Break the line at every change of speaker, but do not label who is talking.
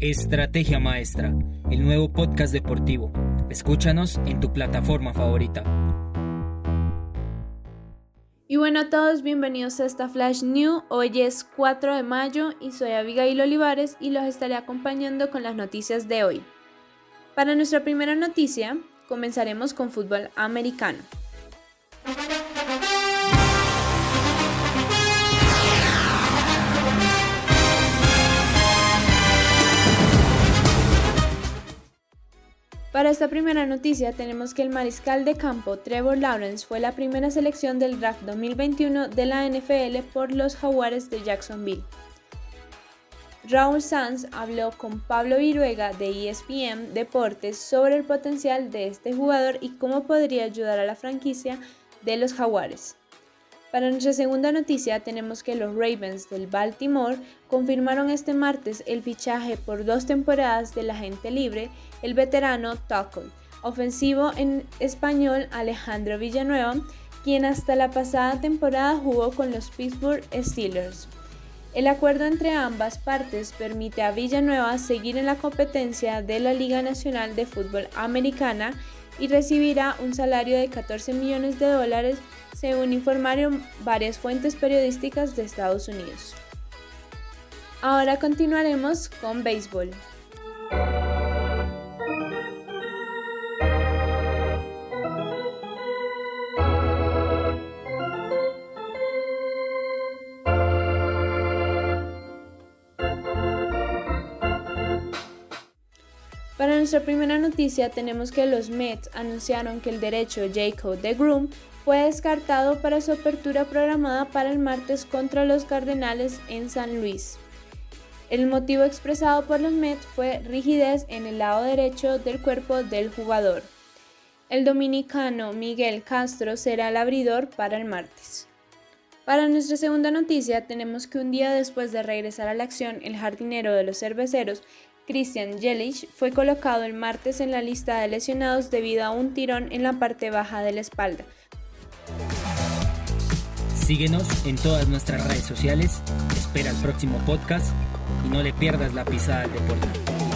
Estrategia Maestra, el nuevo podcast deportivo. Escúchanos en tu plataforma favorita.
Y bueno a todos, bienvenidos a esta Flash New. Hoy es 4 de mayo y soy Abigail Olivares y los estaré acompañando con las noticias de hoy. Para nuestra primera noticia, comenzaremos con fútbol americano. Para esta primera noticia tenemos que el mariscal de campo Trevor Lawrence fue la primera selección del draft 2021 de la NFL por los Jaguares de Jacksonville. Raúl Sanz habló con Pablo Viruega de ESPN Deportes sobre el potencial de este jugador y cómo podría ayudar a la franquicia de los Jaguares. Para nuestra segunda noticia tenemos que los Ravens del Baltimore confirmaron este martes el fichaje por dos temporadas del agente libre, el veterano Tuckle, ofensivo en español Alejandro Villanueva, quien hasta la pasada temporada jugó con los Pittsburgh Steelers. El acuerdo entre ambas partes permite a Villanueva seguir en la competencia de la Liga Nacional de Fútbol Americana y recibirá un salario de 14 millones de dólares según informaron varias fuentes periodísticas de Estados Unidos. Ahora continuaremos con béisbol. Para nuestra primera noticia tenemos que los Mets anunciaron que el derecho Jacob de Groom fue descartado para su apertura programada para el martes contra los Cardenales en San Luis. El motivo expresado por los Mets fue rigidez en el lado derecho del cuerpo del jugador. El dominicano Miguel Castro será el abridor para el martes. Para nuestra segunda noticia tenemos que un día después de regresar a la acción, el jardinero de los cerveceros, Christian Jelic, fue colocado el martes en la lista de lesionados debido a un tirón en la parte baja de la espalda,
Síguenos en todas nuestras redes sociales, espera el próximo podcast y no le pierdas la pisada al deporte.